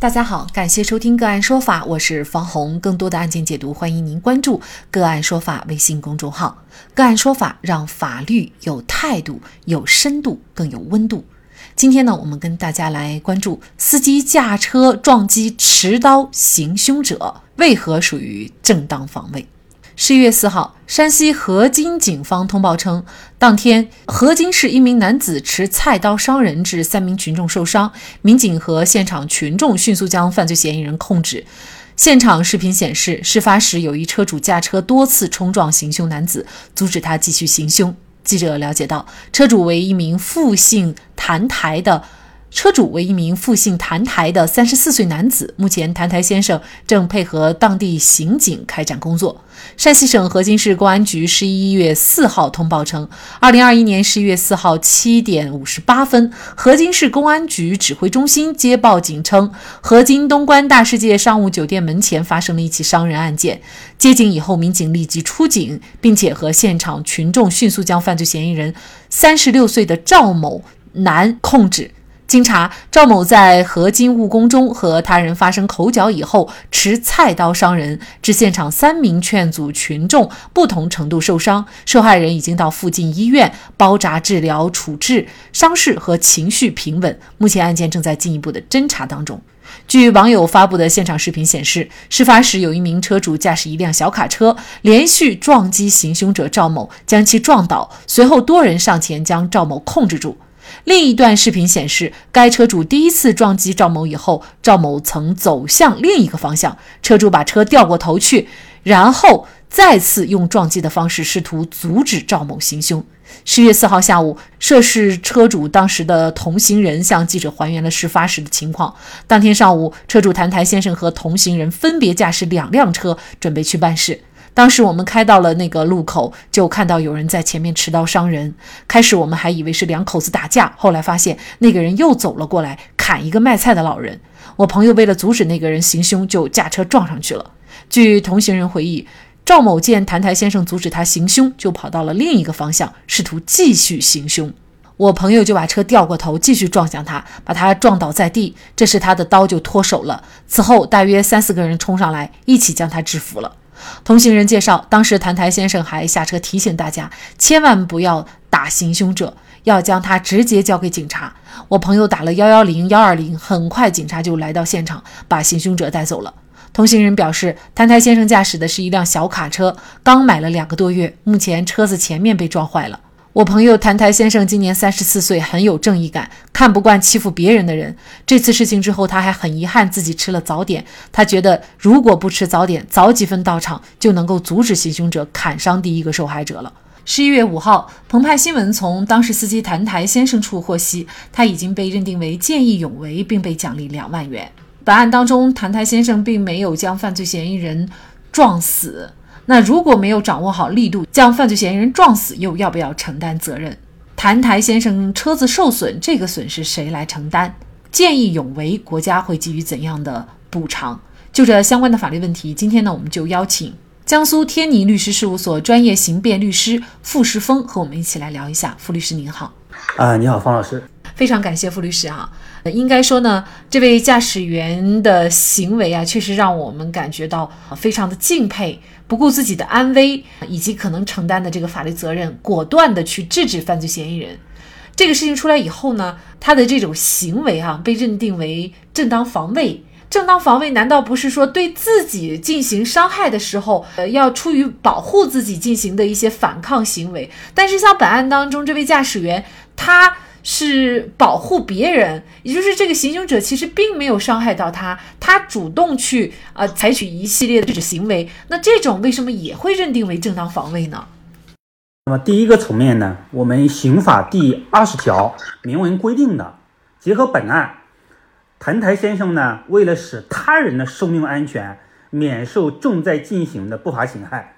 大家好，感谢收听个案说法，我是方红。更多的案件解读，欢迎您关注个案说法微信公众号。个案说法让法律有态度、有深度、更有温度。今天呢，我们跟大家来关注司机驾车撞击持刀行凶者为何属于正当防卫。十一月四号，山西河津警方通报称，当天河津市一名男子持菜刀伤人，致三名群众受伤。民警和现场群众迅速将犯罪嫌疑人控制。现场视频显示，事发时有一车主驾车多次冲撞行凶男子，阻止他继续行凶。记者了解到，车主为一名复姓谭台的。车主为一名复姓谭台的三十四岁男子，目前谭台先生正配合当地刑警开展工作。山西省河津市公安局十一月四号通报称，二零二一年十一月四号七点五十八分，河津市公安局指挥中心接报警称，河津东关大世界商务酒店门前发生了一起伤人案件。接警以后，民警立即出警，并且和现场群众迅速将犯罪嫌疑人三十六岁的赵某男控制。经查，赵某在合金务工中和他人发生口角以后，持菜刀伤人，致现场三名劝阻群众不同程度受伤。受害人已经到附近医院包扎治疗处置，伤势和情绪平稳。目前案件正在进一步的侦查当中。据网友发布的现场视频显示，事发时有一名车主驾驶一辆小卡车，连续撞击行凶者赵某，将其撞倒，随后多人上前将赵某控制住。另一段视频显示，该车主第一次撞击赵某以后，赵某曾走向另一个方向，车主把车掉过头去，然后再次用撞击的方式试图阻止赵某行凶。十月四号下午，涉事车主当时的同行人向记者还原了事发时的情况。当天上午，车主谭台先生和同行人分别驾驶两辆车，准备去办事。当时我们开到了那个路口，就看到有人在前面持刀伤人。开始我们还以为是两口子打架，后来发现那个人又走了过来，砍一个卖菜的老人。我朋友为了阻止那个人行凶，就驾车撞上去了。据同行人回忆，赵某见谭台先生阻止他行凶，就跑到了另一个方向，试图继续行凶。我朋友就把车掉过头，继续撞向他，把他撞倒在地。这时他的刀就脱手了。此后，大约三四个人冲上来，一起将他制服了。同行人介绍，当时谭台先生还下车提醒大家，千万不要打行凶者，要将他直接交给警察。我朋友打了幺幺零、幺二零，很快警察就来到现场，把行凶者带走了。同行人表示，谭台先生驾驶的是一辆小卡车，刚买了两个多月，目前车子前面被撞坏了。我朋友谭台先生今年三十四岁，很有正义感，看不惯欺负别人的人。这次事情之后，他还很遗憾自己吃了早点。他觉得如果不吃早点，早几分到场，就能够阻止行凶者砍伤第一个受害者了。十一月五号，澎湃新闻从当事司机谭台先生处获悉，他已经被认定为见义勇为，并被奖励两万元。本案当中，谭台先生并没有将犯罪嫌疑人撞死。那如果没有掌握好力度，将犯罪嫌疑人撞死，又要不要承担责任？谭台先生车子受损，这个损失谁来承担？见义勇为，国家会给予怎样的补偿？就这相关的法律问题，今天呢，我们就邀请江苏天尼律师事务所专业刑辩律师傅世峰和我们一起来聊一下。傅律师您好，啊，你好，方老师。非常感谢傅律师啊，应该说呢，这位驾驶员的行为啊，确实让我们感觉到非常的敬佩，不顾自己的安危以及可能承担的这个法律责任，果断的去制止犯罪嫌疑人。这个事情出来以后呢，他的这种行为哈，被认定为正当防卫。正当防卫难道不是说对自己进行伤害的时候，呃，要出于保护自己进行的一些反抗行为？但是像本案当中这位驾驶员，他。是保护别人，也就是这个行凶者其实并没有伤害到他，他主动去呃采取一系列的制止行为，那这种为什么也会认定为正当防卫呢？那么第一个层面呢，我们刑法第二十条明文规定的，结合本案，谭台先生呢为了使他人的生命安全免受正在进行的不法侵害，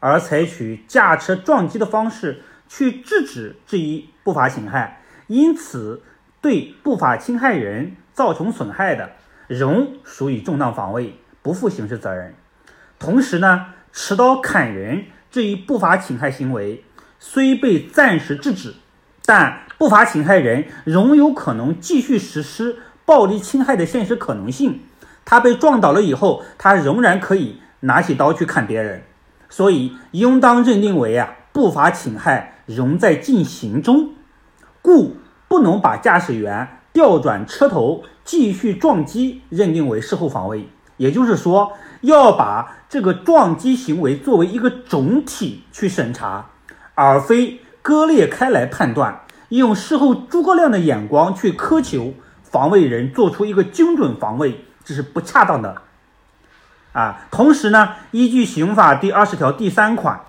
而采取驾车撞击的方式去制止这一不法侵害。因此，对不法侵害人造成损害的，仍属于正当防卫，不负刑事责任。同时呢，持刀砍人这一不法侵害行为虽被暂时制止，但不法侵害人仍有可能继续实施暴力侵害的现实可能性。他被撞倒了以后，他仍然可以拿起刀去砍别人，所以应当认定为啊不法侵害仍在进行中，故不能把驾驶员调转车头继续撞击认定为事后防卫。也就是说，要把这个撞击行为作为一个总体去审查，而非割裂开来判断，用事后诸葛亮的眼光去苛求防卫人做出一个精准防卫。这是不恰当的，啊，同时呢，依据刑法第二十条第三款，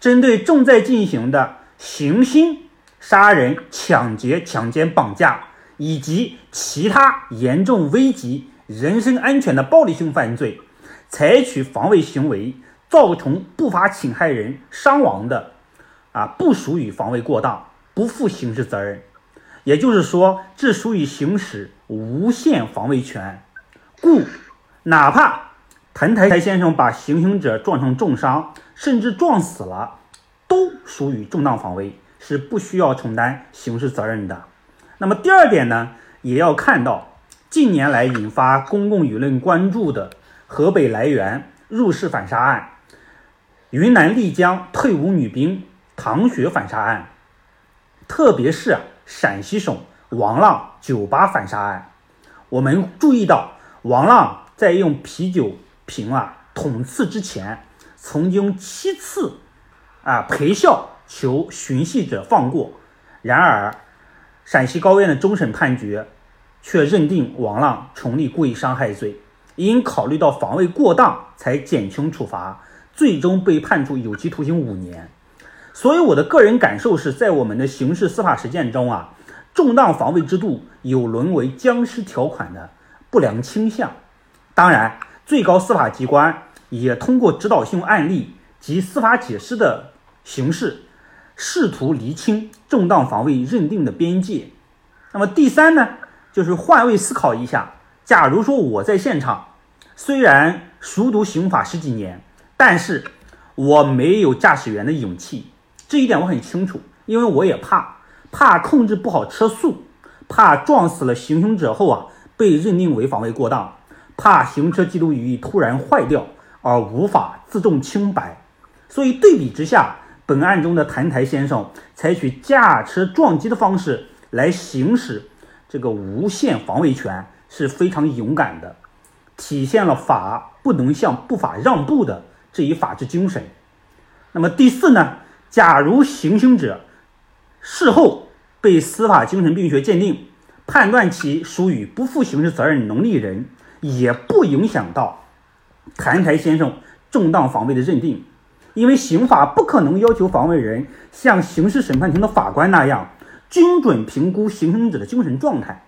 针对正在进行的行凶、杀人、抢劫、强奸、绑架以及其他严重危及人身安全的暴力性犯罪，采取防卫行为造成不法侵害人伤亡的，啊，不属于防卫过当，不负刑事责任。也就是说，这属于行使无限防卫权。故，哪怕谭台先生把行凶者撞成重伤，甚至撞死了，都属于正当防卫，是不需要承担刑事责任的。那么第二点呢，也要看到近年来引发公共舆论关注的河北涞源入室反杀案、云南丽江退伍女兵唐雪反杀案，特别是陕西省王浪酒吧反杀案，我们注意到。王浪在用啤酒瓶啊捅刺之前，曾经七次啊陪笑求寻衅者放过。然而，陕西高院的终审判决却认定王浪成立故意伤害罪，因考虑到防卫过当，才减轻处罚，最终被判处有期徒刑五年。所以，我的个人感受是在我们的刑事司法实践中啊，重当防卫制度有沦为僵尸条款的。不良倾向，当然，最高司法机关也通过指导性案例及司法解释的形式，试图厘清正当防卫认定的边界。那么第三呢，就是换位思考一下，假如说我在现场，虽然熟读刑法十几年，但是我没有驾驶员的勇气，这一点我很清楚，因为我也怕，怕控制不好车速，怕撞死了行凶者后啊。被认定为防卫过当，怕行车记录仪突然坏掉而无法自证清白，所以对比之下，本案中的谭台先生采取驾车撞击的方式来行使这个无限防卫权是非常勇敢的，体现了法不能向不法让步的这一法治精神。那么第四呢？假如行凶者事后被司法精神病学鉴定。判断其属于不负刑事责任能力人，也不影响到谭台先生正当防卫的认定，因为刑法不可能要求防卫人像刑事审判庭的法官那样精准评估行凶者的精神状态。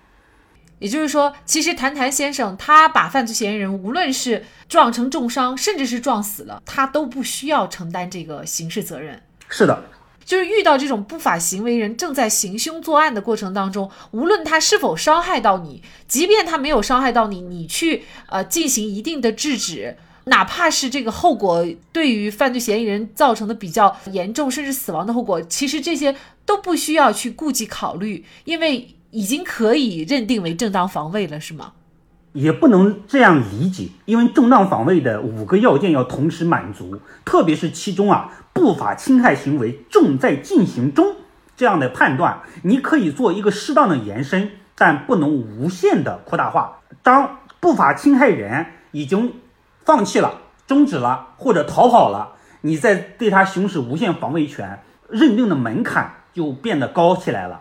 也就是说，其实谭谭先生他把犯罪嫌疑人无论是撞成重伤，甚至是撞死了，他都不需要承担这个刑事责任。是的。就是遇到这种不法行为人正在行凶作案的过程当中，无论他是否伤害到你，即便他没有伤害到你，你去呃进行一定的制止，哪怕是这个后果对于犯罪嫌疑人造成的比较严重甚至死亡的后果，其实这些都不需要去顾及考虑，因为已经可以认定为正当防卫了，是吗？也不能这样理解，因为正当防卫的五个要件要同时满足，特别是其中啊不法侵害行为正在进行中这样的判断，你可以做一个适当的延伸，但不能无限的扩大化。当不法侵害人已经放弃了、终止了或者逃跑了，你再对他行使无限防卫权，认定的门槛就变得高起来了。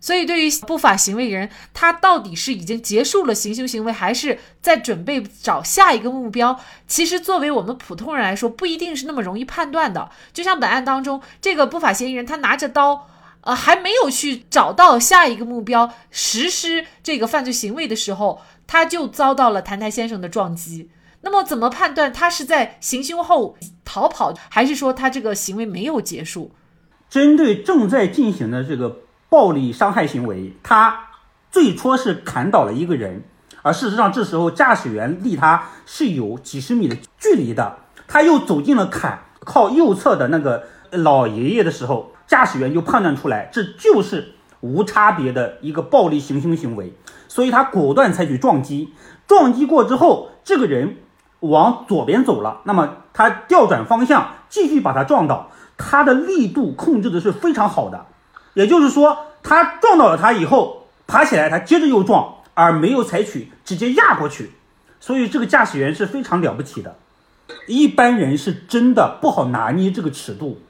所以，对于不法行为人，他到底是已经结束了行凶行为，还是在准备找下一个目标？其实，作为我们普通人来说，不一定是那么容易判断的。就像本案当中，这个不法嫌疑人他拿着刀，呃，还没有去找到下一个目标，实施这个犯罪行为的时候，他就遭到了谭台先生的撞击。那么，怎么判断他是在行凶后逃跑，还是说他这个行为没有结束？针对正在进行的这个。暴力伤害行为，他最初是砍倒了一个人，而事实上这时候驾驶员离他是有几十米的距离的，他又走进了坎靠右侧的那个老爷爷的时候，驾驶员就判断出来这就是无差别的一个暴力行凶行为，所以他果断采取撞击。撞击过之后，这个人往左边走了，那么他调转方向继续把他撞倒，他的力度控制的是非常好的。也就是说，他撞倒了他以后，爬起来他接着又撞，而没有采取直接压过去。所以这个驾驶员是非常了不起的。一般人是真的不好拿捏这个尺度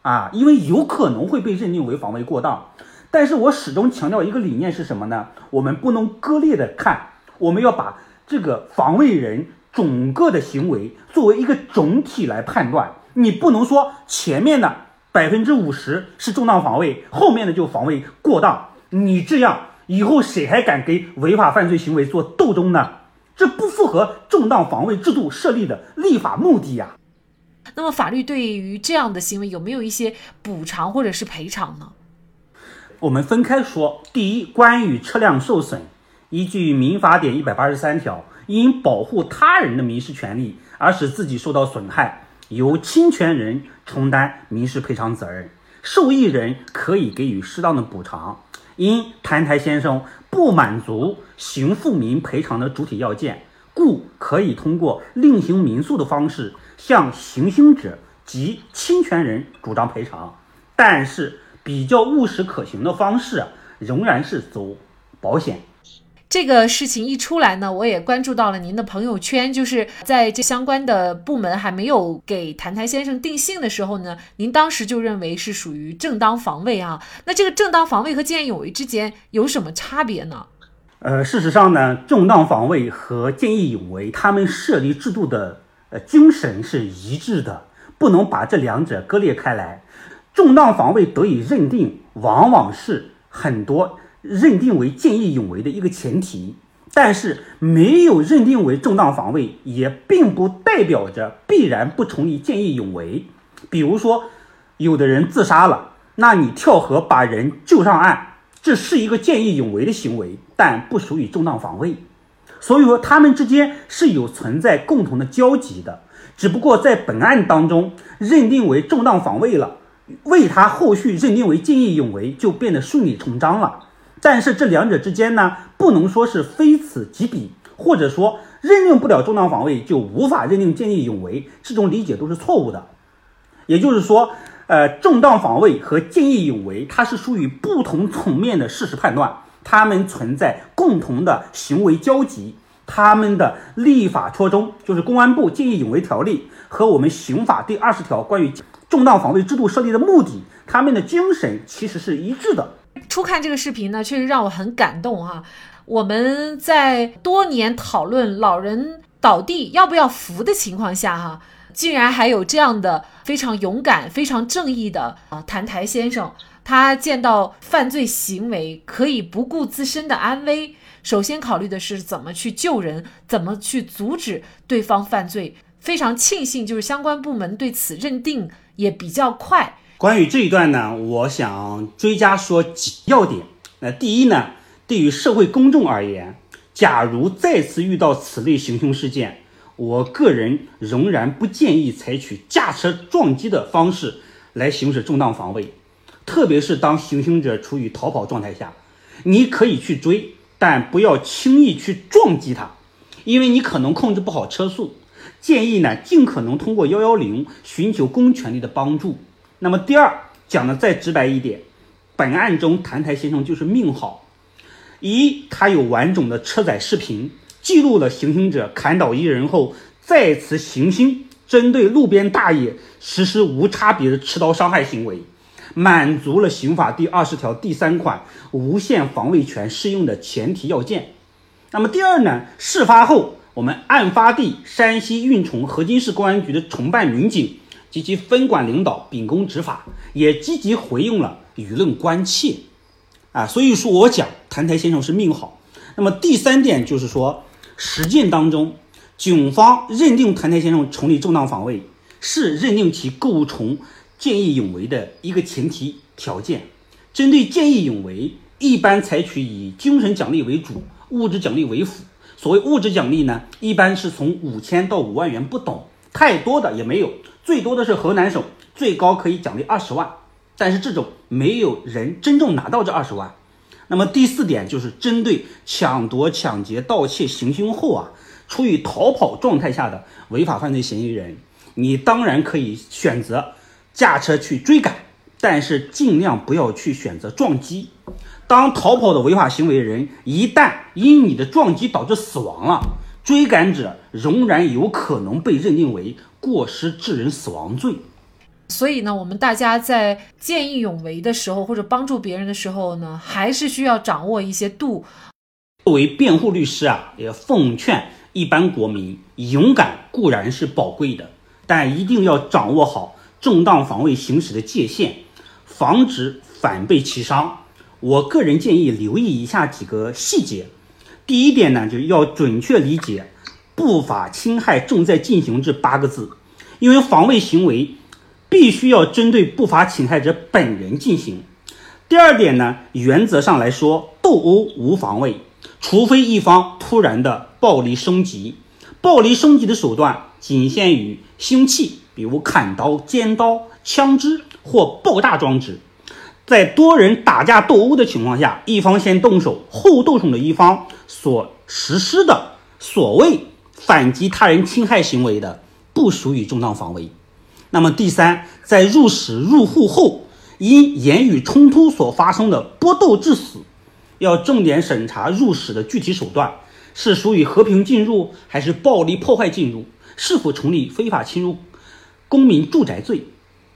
啊，因为有可能会被认定为防卫过当。但是我始终强调一个理念是什么呢？我们不能割裂的看，我们要把这个防卫人整个的行为作为一个总体来判断。你不能说前面的百分之五十是正当防卫，后面的就防卫过当。你这样以后谁还敢给违法犯罪行为做斗争呢？这不符合正当防卫制度设立的立法目的呀。那么，法律对于这样的行为有没有一些补偿或者是赔偿呢？我们分开说。第一，关于车辆受损，依据《民法典》一百八十三条，因保护他人的民事权利而使自己受到损害，由侵权人承担民事赔偿责任，受益人可以给予适当的补偿。因谭台先生不满足行富民赔偿的主体要件，故可以通过另行民诉的方式向行凶者及侵权人主张赔偿。但是，比较务实可行的方式仍然是走保险。这个事情一出来呢，我也关注到了您的朋友圈，就是在这相关的部门还没有给谭谭先生定性的时候呢，您当时就认为是属于正当防卫啊。那这个正当防卫和见义勇为之间有什么差别呢？呃，事实上呢，正当防卫和见义勇为，他们设立制度的呃精神是一致的，不能把这两者割裂开来。正当防卫得以认定，往往是很多。认定为见义勇为的一个前提，但是没有认定为正当防卫，也并不代表着必然不成立见义勇为。比如说，有的人自杀了，那你跳河把人救上岸，这是一个见义勇为的行为，但不属于正当防卫。所以说，他们之间是有存在共同的交集的，只不过在本案当中认定为正当防卫了，为他后续认定为见义勇为就变得顺理成章了。但是这两者之间呢，不能说是非此即彼，或者说认定不了正当防卫就无法认定见义勇为，这种理解都是错误的。也就是说，呃，正当防卫和见义勇为它是属于不同层面的事实判断，它们存在共同的行为交集，它们的立法初衷就是公安部见义勇为条例和我们刑法第二十条关于正当防卫制度设立的目的，他们的精神其实是一致的。初看这个视频呢，确实让我很感动哈。我们在多年讨论老人倒地要不要扶的情况下哈，竟然还有这样的非常勇敢、非常正义的啊谭台先生。他见到犯罪行为，可以不顾自身的安危，首先考虑的是怎么去救人，怎么去阻止对方犯罪。非常庆幸，就是相关部门对此认定也比较快。关于这一段呢，我想追加说几要点。那第一呢，对于社会公众而言，假如再次遇到此类行凶事件，我个人仍然不建议采取驾车撞击的方式来行使正当防卫，特别是当行凶者处于逃跑状态下，你可以去追，但不要轻易去撞击他，因为你可能控制不好车速。建议呢，尽可能通过幺幺零寻求公权力的帮助。那么第二讲的再直白一点，本案中谭台先生就是命好，一他有完整的车载视频记录了行凶者砍倒一人后再次行凶，针对路边大爷实施无差别的持刀伤害行为，满足了刑法第二十条第三款无限防卫权适用的前提要件。那么第二呢，事发后我们案发地山西运城河津市公安局的承办民警。及其分管领导秉公执法，也积极回应了舆论关切，啊，所以说我讲谭台先生是命好。那么第三点就是说，实践当中，警方认定谭台先生成立正当防卫，是认定其构成见义勇为的一个前提条件。针对见义勇为，一般采取以精神奖励为主，物质奖励为辅。所谓物质奖励呢，一般是从五千到五万元不等，太多的也没有。最多的是河南省，最高可以奖励二十万，但是这种没有人真正拿到这二十万，那么第四点就是针对抢夺、抢劫、盗窃行凶后啊，处于逃跑状态下的违法犯罪嫌疑人，你当然可以选择驾车去追赶，但是尽量不要去选择撞击。当逃跑的违法行为人一旦因你的撞击导致死亡了，追赶者仍然有可能被认定为过失致人死亡罪。所以呢，我们大家在见义勇为的时候，或者帮助别人的时候呢，还是需要掌握一些度。作为辩护律师啊，也奉劝一般国民，勇敢固然是宝贵的，但一定要掌握好正当防卫行使的界限，防止反被其伤。我个人建议留意以下几个细节。第一点呢，就是要准确理解“不法侵害正在进行”这八个字，因为防卫行为。必须要针对不法侵害者本人进行。第二点呢，原则上来说，斗殴无防卫，除非一方突然的暴力升级。暴力升级的手段仅限于凶器，比如砍刀、尖刀、枪支或爆炸装置。在多人打架斗殴的情况下，一方先动手后动手的一方所实施的所谓反击他人侵害行为的，不属于正当防卫。那么第三，在入室入户后，因言语冲突所发生的搏斗致死，要重点审查入室的具体手段，是属于和平进入还是暴力破坏进入，是否成立非法侵入公民住宅罪。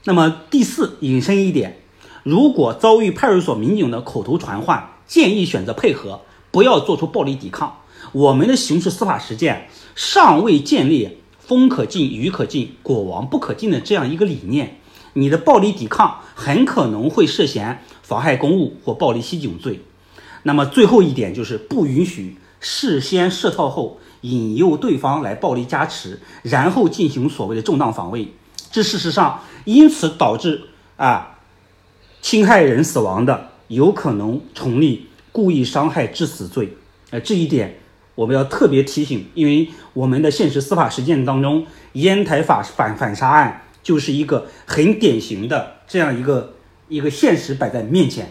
那么第四，引申一点，如果遭遇派出所民警的口头传唤，建议选择配合，不要做出暴力抵抗。我们的刑事司法实践尚未建立。风可进，雨可进，国王不可进的这样一个理念，你的暴力抵抗很可能会涉嫌妨害公务或暴力袭警罪。那么最后一点就是不允许事先设套后引诱对方来暴力加持，然后进行所谓的正当防卫。这事实上因此导致啊侵害人死亡的，有可能成立故意伤害致死罪。呃，这一点。我们要特别提醒，因为我们的现实司法实践当中，烟台法反反杀案就是一个很典型的这样一个一个现实摆在面前。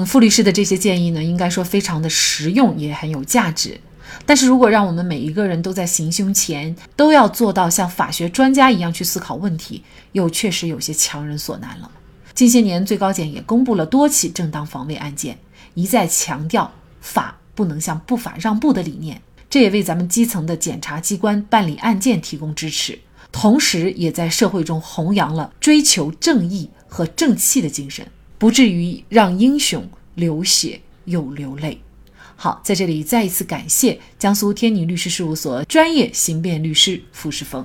傅律师的这些建议呢，应该说非常的实用，也很有价值。但是如果让我们每一个人都在行凶前都要做到像法学专家一样去思考问题，又确实有些强人所难了。近些年，最高检也公布了多起正当防卫案件，一再强调法。不能向不法让步的理念，这也为咱们基层的检察机关办理案件提供支持，同时也在社会中弘扬了追求正义和正气的精神，不至于让英雄流血又流泪。好，在这里再一次感谢江苏天宁律师事务所专业刑辩律师傅世峰。